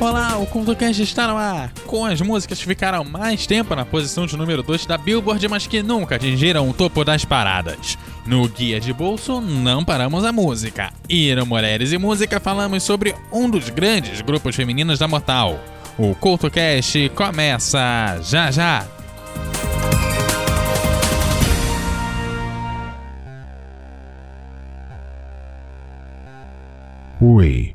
Olá, o CultoCast está no ar, com as músicas que ficaram mais tempo na posição de número 2 da Billboard, mas que nunca atingiram o topo das paradas. No Guia de Bolso, não paramos a música. E no Mulheres e Música falamos sobre um dos grandes grupos femininos da Mortal. O CultoCast começa já já! Oi,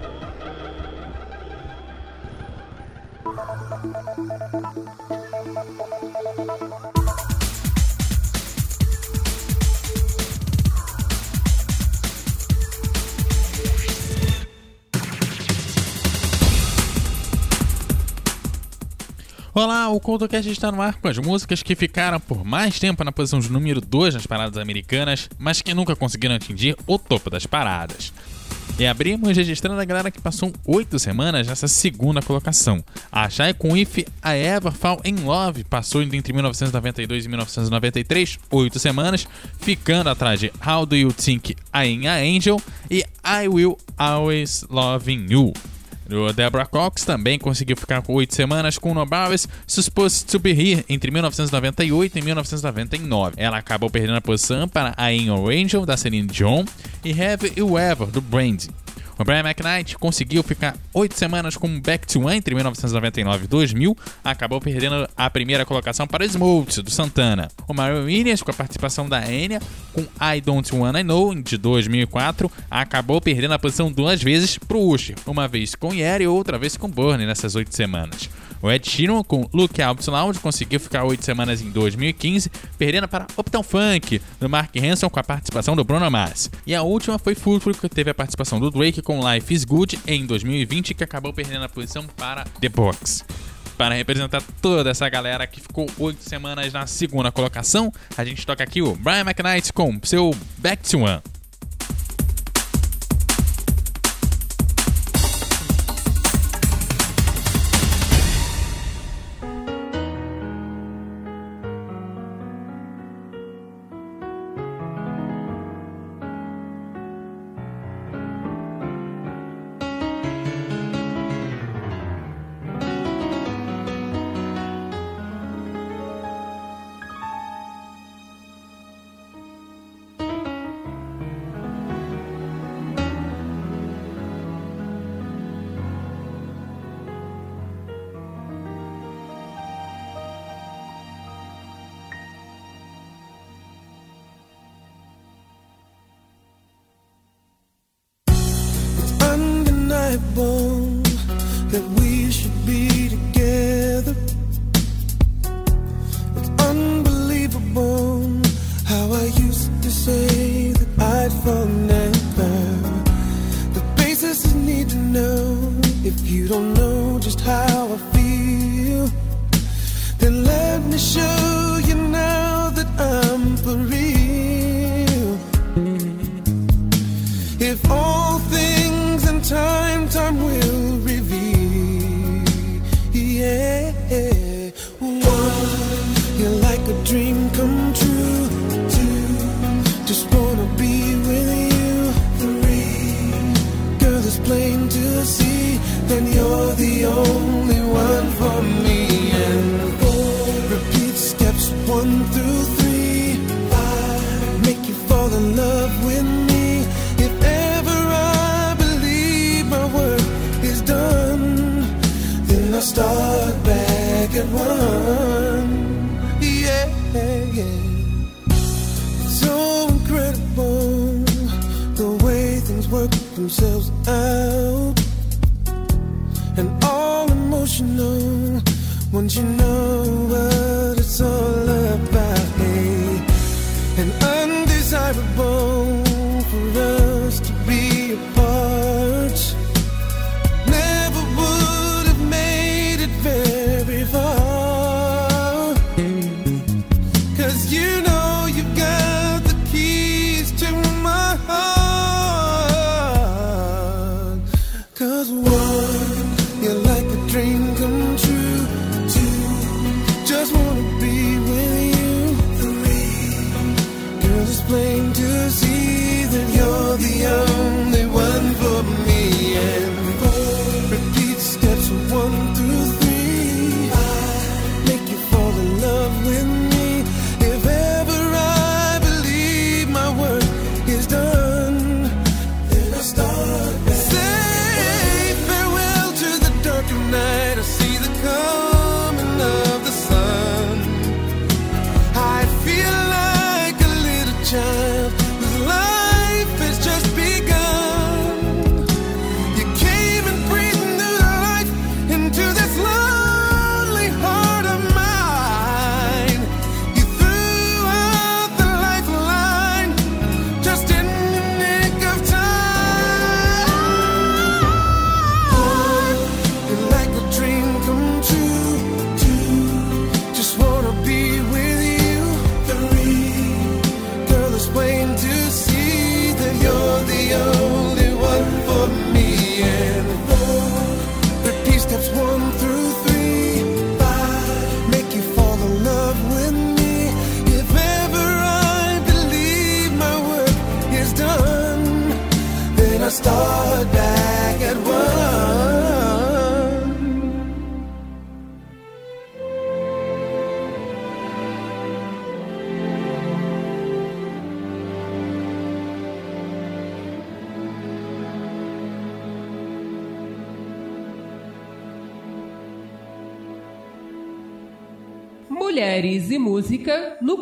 O CoutoCast está no ar com as músicas que ficaram por mais tempo na posição de número 2 nas paradas americanas, mas que nunca conseguiram atingir o topo das paradas. E abrimos registrando a galera que passou 8 semanas nessa segunda colocação. A Shai com If I Ever Fall in Love passou entre 1992 e 1993, 8 semanas, ficando atrás de How Do You Think I Am a Angel e I Will Always Loving You. O Deborah Cox também conseguiu ficar com 8 semanas com No Barris Supposed to Be Here entre 1998 e 1999. Ela acabou perdendo a posição para I Your Angel, da Celine Dion, e Have You Ever, do Brandy. O Brian McKnight conseguiu ficar oito semanas com Back to One entre 1999 e 2000, acabou perdendo a primeira colocação para Smooth, do Santana. O Mario Williams, com a participação da Enya, com I Don't Wanna Know, de 2004, acabou perdendo a posição duas vezes para o Usher, uma vez com Yeri e outra vez com Burnie nessas oito semanas. O Ed Sheeran, com Look Out Loud, conseguiu ficar oito semanas em 2015, perdendo para Uptown Funk, do Mark Hanson, com a participação do Bruno Mars. E a última foi Football, que teve a participação do Drake com Life is Good em 2020, que acabou perdendo a posição para The Box. Para representar toda essa galera que ficou oito semanas na segunda colocação, a gente toca aqui o Brian McKnight com seu Back to One. That we should be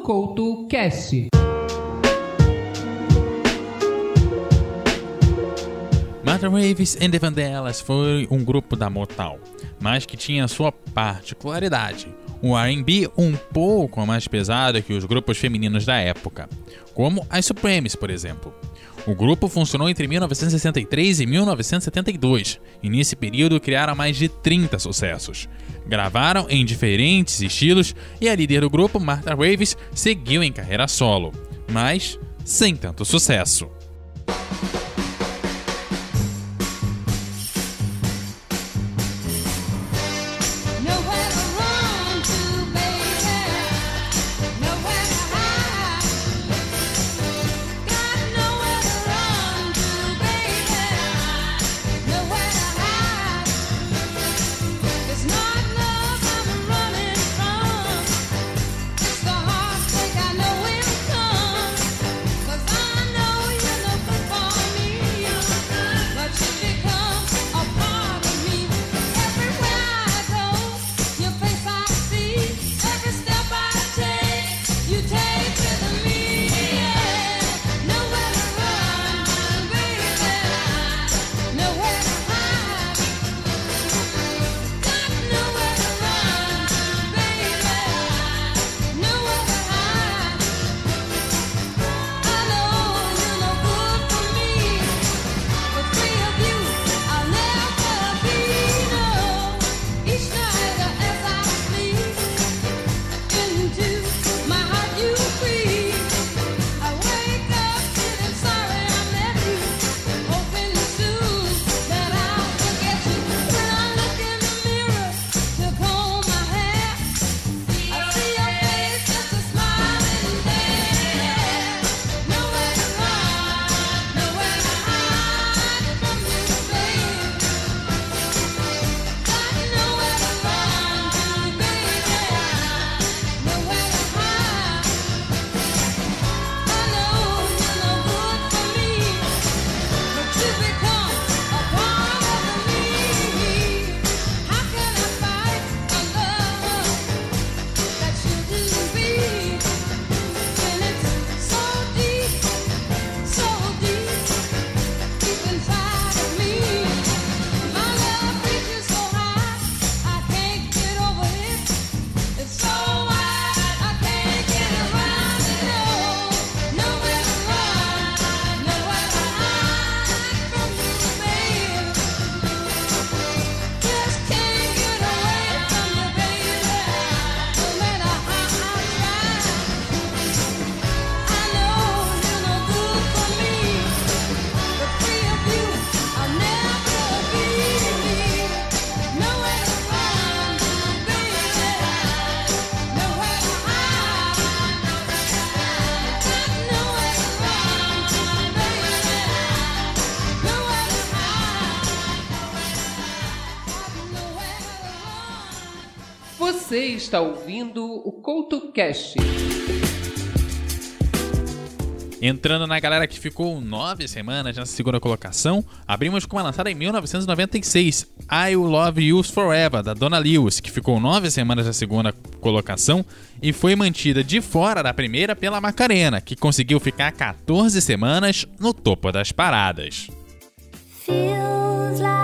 Couto Cast. Martha Waves and the Vandellas foi um grupo da Motown, mas que tinha sua particularidade, o R&B um pouco mais pesado que os grupos femininos da época, como as Supremes, por exemplo. O grupo funcionou entre 1963 e 1972, e nesse período criaram mais de 30 sucessos. Gravaram em diferentes estilos e a líder do grupo, Martha Raves, seguiu em carreira solo, mas sem tanto sucesso. está ouvindo o CoutoCast. Entrando na galera que ficou nove semanas na segunda colocação, abrimos com uma lançada em 1996, I Will Love You Forever, da Donna Lewis, que ficou nove semanas na segunda colocação e foi mantida de fora da primeira pela Macarena, que conseguiu ficar 14 semanas no topo das paradas. Feels like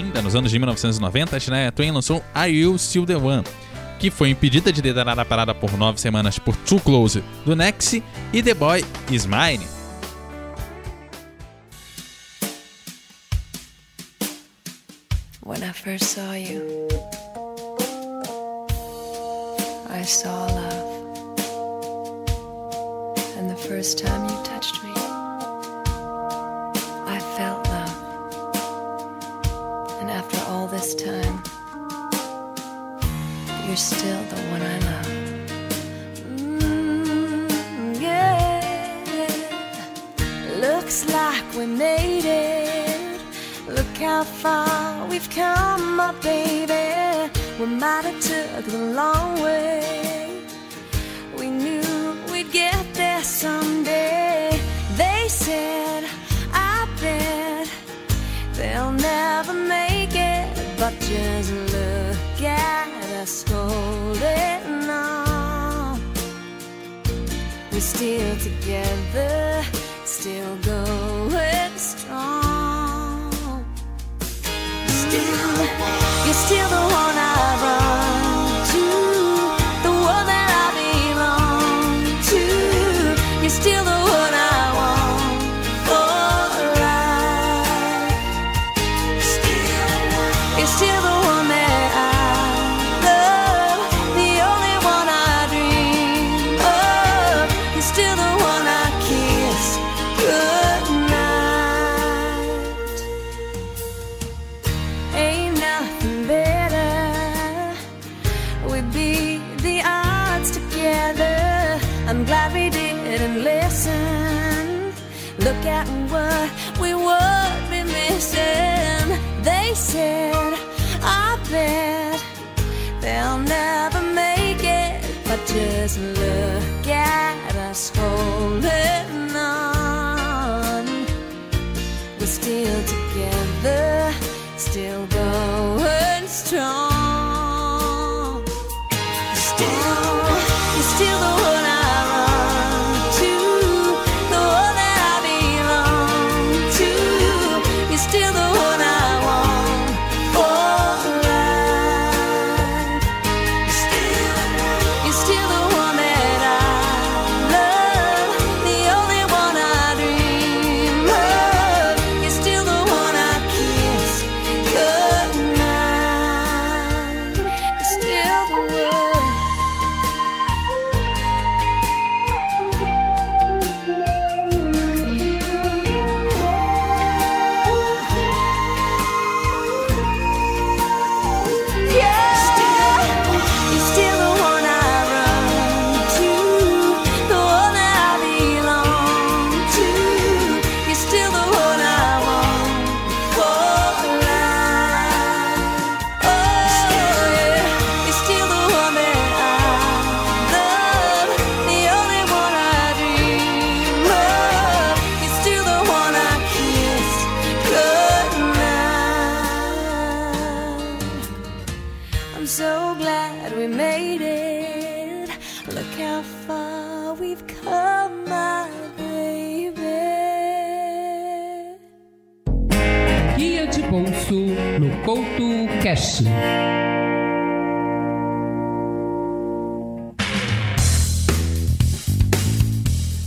dos anos de 1990, a Shania Twain lançou Are You Still The One? Que foi impedida de liderar a parada por nove semanas por Too Close do Next e The Boy Is Mine. When I first saw you, I saw love. And the first time you touched me, us holding on. We're still together, still going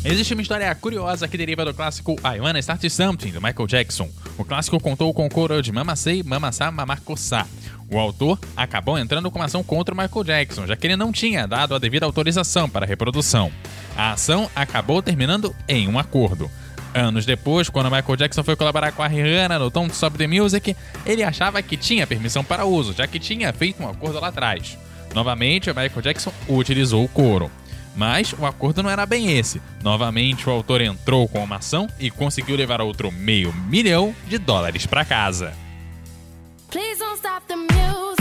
Existe uma história curiosa que deriva do clássico I Wanna Start Something, do Michael Jackson. O clássico contou com o coro de Mama Sei, Mama Sa, Mamacossá. O autor acabou entrando com uma ação contra o Michael Jackson, já que ele não tinha dado a devida autorização para a reprodução. A ação acabou terminando em um acordo. Anos depois, quando Michael Jackson foi colaborar com a Rihanna no Don't Stop the Music, ele achava que tinha permissão para uso, já que tinha feito um acordo lá atrás. Novamente, Michael Jackson utilizou o coro. Mas o acordo não era bem esse. Novamente, o autor entrou com uma ação e conseguiu levar outro meio milhão de dólares para casa. Please don't stop the music,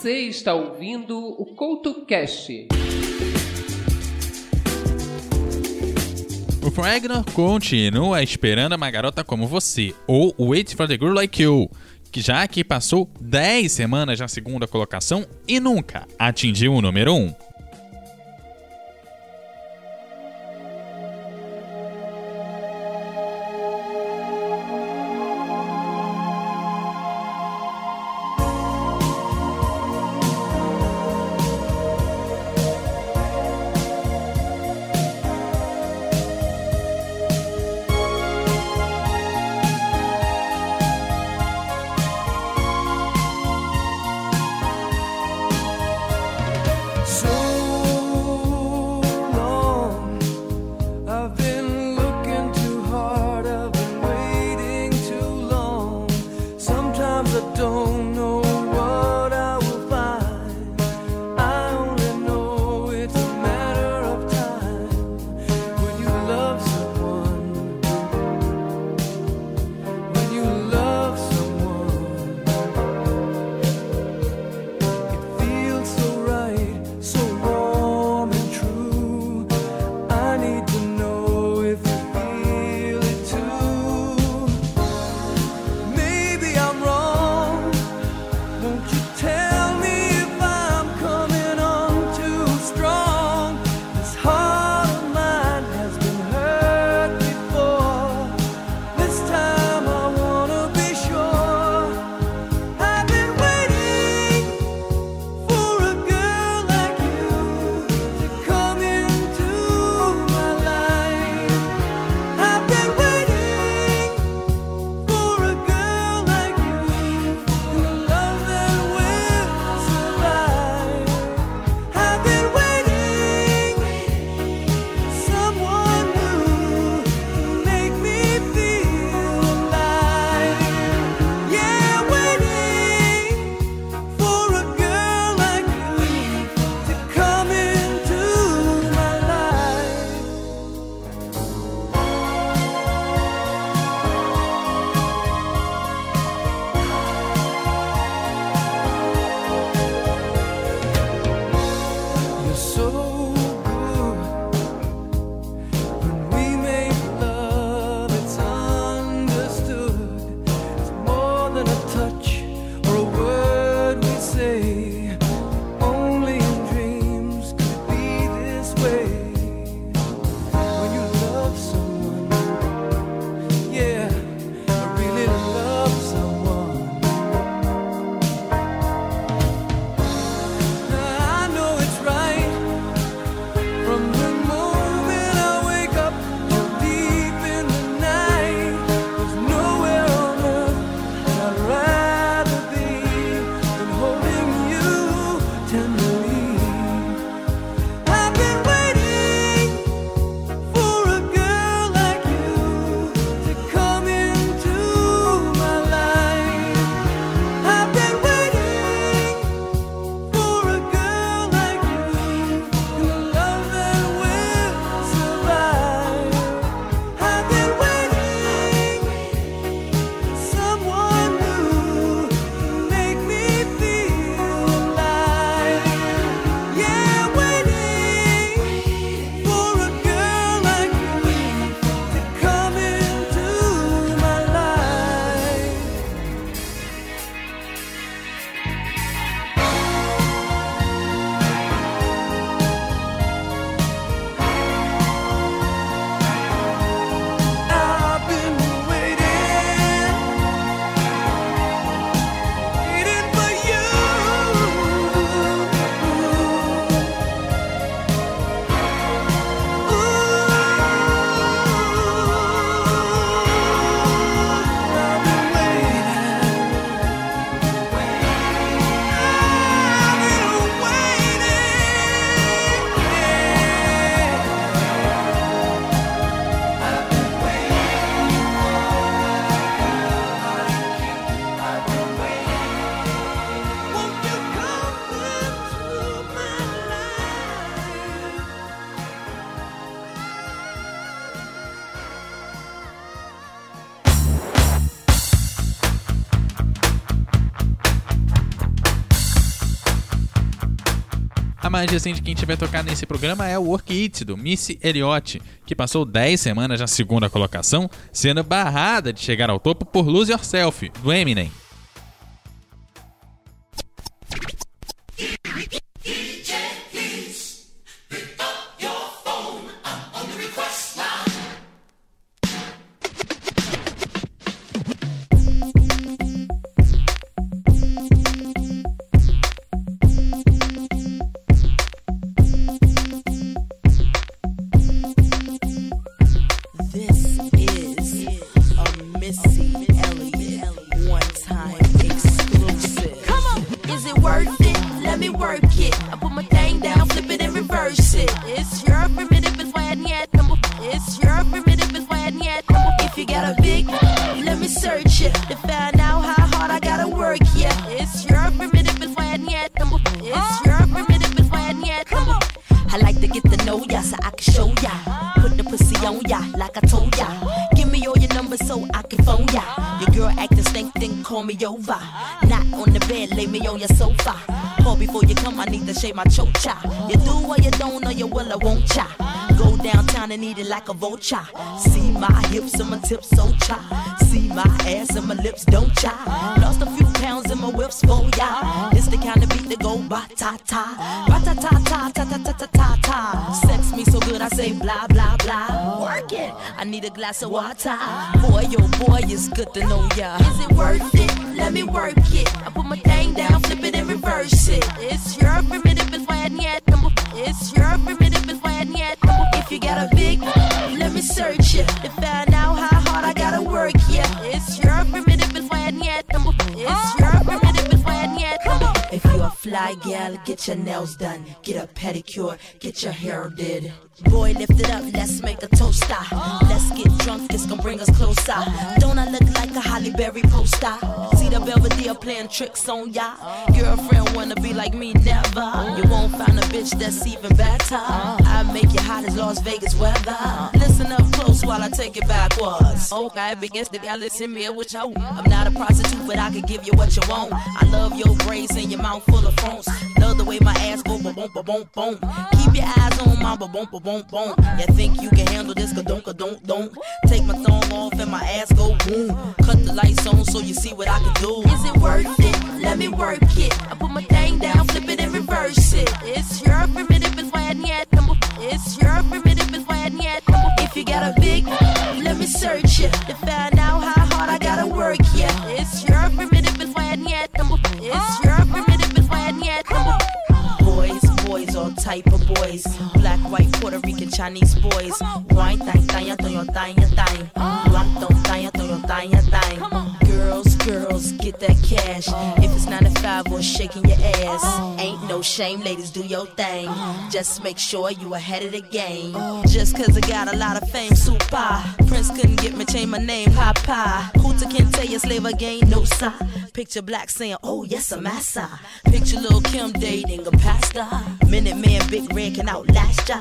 Você está ouvindo o CoutoCast. O Fragner continua esperando uma garota como você, ou Wait for the Girl Like You, que já que passou 10 semanas na segunda colocação e nunca atingiu o número 1. Mais recente que a gente vai tocar nesse programa é o Work do Missy Elliott, que passou 10 semanas na segunda colocação, sendo barrada de chegar ao topo por Lose Yourself, do Eminem. So I can phone ya. Your girl acting stink, then call me over. Not on the bed, lay me on your sofa. Call before you come, I need to shave my chocha. You do or you don't, or you will, I won't cha. Go downtown and eat it like a vulture. See my hips and my tips so cha. See my ass and my lips don't cha. Lost a few pounds in my whips for ya. This the kind of beat that go ba ta ta. Ba ta ta ta ta ta ta ta ta ta. Sex me so good I say blah blah blah. Work it. I need a glass of water. Boy, yo boy, it's good to know ya. Is it worth it? Let me work it. I put my thing down, flip it and reverse it. It's your primitive is why yet. It's your primitive is why yet. If you got a big, let me search it to find out how hard I gotta work. Yeah, it's your primitive is why yet. It's your primitive a fly gal, get your nails done, get a pedicure, get your hair did. Boy, lift it up, let's make a toast. ah. Let's get drunk, it's gonna bring us closer. Don't I look like a Holly Berry poster? See the Belvedere playing tricks on ya. Girlfriend wanna be like me, never. You won't find a bitch that's even better. I make you hot as Las Vegas weather. Listen up close while I take it backwards. Okay, begins to y'all listen me with you. I'm not a prostitute, but I can give you what you want. I love your braids and your mouth full of phones. Love the way my ass go boom boom boom boom. Keep your eyes on my boom boom boom boom. You think you can handle this? Ka don't don't don't. Take my thumb off and my ass go boom. Cut the lights on so you see what I can do. Is it worth it? Let me work it. I put my thing down, flip it and reverse it. It's your primitive is why yet. It's your primitive is why I need yet. If you got a big, let me search it to find out how hard I gotta work. Yeah, it's your primitive is why I yet. It's your all type of boys. Black, white, Puerto Rican, Chinese boys. Wine, thang, thang. Girls, girls get that cash. If it's 9 to 5 or shaking your ass, ain't no shame, ladies, do your thing. Just make sure you ahead of the game. Just cause I got a lot of fame, super. Prince couldn't get me, change my name, Papa. Hooter can't tell you slave again, no sir. Picture black saying, oh yes, I'm massa. Picture little Kim dating a pastor. Minute man, Big Red can outlast ya.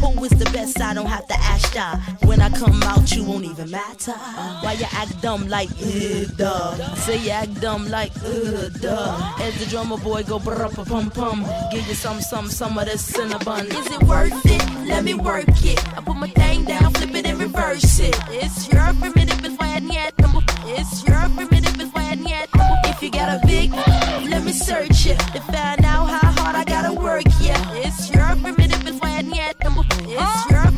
Who is the best? I don't have to ask ya. When I come out, you won't even matter. Why you act dumb like, uh, duh. Say you act dumb like, uh, duh. As the drummer boy go brr pum pum. Give you some, some, some of this cinnabon. Is it worth it? Let me work it. I put my thing down, flip it and reverse it. It's your primitive, it's why I need. It's your primitive, You got a big, let me search it to find out how hard I gotta work. Yeah, it's your primitive, it's why I need. It's your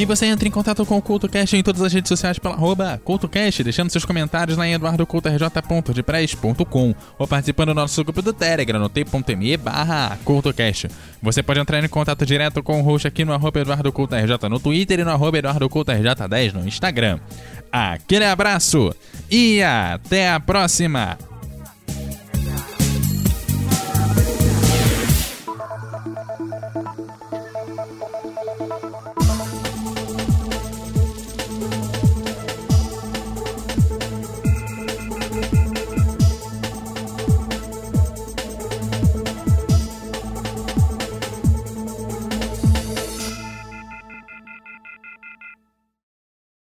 E você entra em contato com o CultoCast em todas as redes sociais pela arroba CultoCast, deixando seus comentários lá em eduardocultorj.com ou participando do nosso grupo do Telegram no t.me barra CultoCast. Você pode entrar em contato direto com o host aqui no arroba eduardocultorj no Twitter e no arroba eduardocultorj10 no Instagram. Aquele abraço e até a próxima!